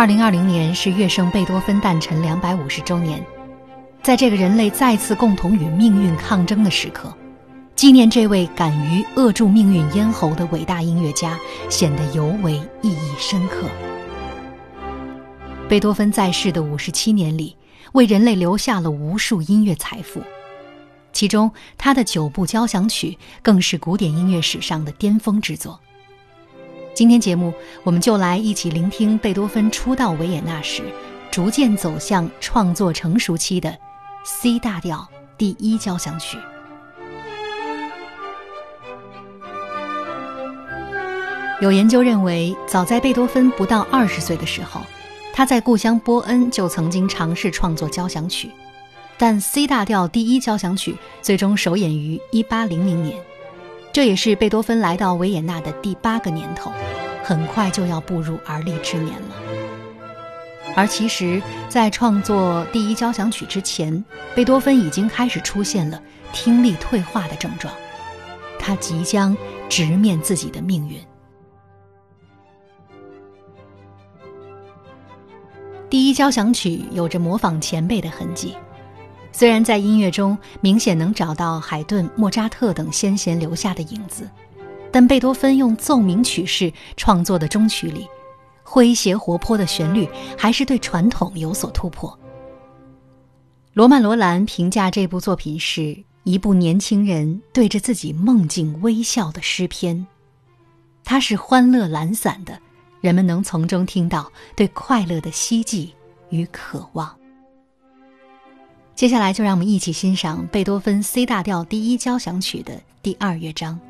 二零二零年是乐圣贝多芬诞辰两百五十周年，在这个人类再次共同与命运抗争的时刻，纪念这位敢于扼住命运咽喉的伟大音乐家，显得尤为意义深刻。贝多芬在世的五十七年里，为人类留下了无数音乐财富，其中他的九部交响曲更是古典音乐史上的巅峰之作。今天节目，我们就来一起聆听贝多芬初到维也纳时，逐渐走向创作成熟期的 C 大调第一交响曲。有研究认为，早在贝多芬不到二十岁的时候，他在故乡波恩就曾经尝试创作交响曲，但 C 大调第一交响曲最终首演于1800年。这也是贝多芬来到维也纳的第八个年头，很快就要步入而立之年了。而其实，在创作第一交响曲之前，贝多芬已经开始出现了听力退化的症状，他即将直面自己的命运。第一交响曲有着模仿前辈的痕迹。虽然在音乐中明显能找到海顿、莫扎特等先贤留下的影子，但贝多芬用奏鸣曲式创作的终曲里，诙谐活泼的旋律还是对传统有所突破。罗曼·罗兰评价这部作品是一部年轻人对着自己梦境微笑的诗篇，它是欢乐懒散的，人们能从中听到对快乐的希冀与渴望。接下来，就让我们一起欣赏贝多芬 C 大调第一交响曲的第二乐章。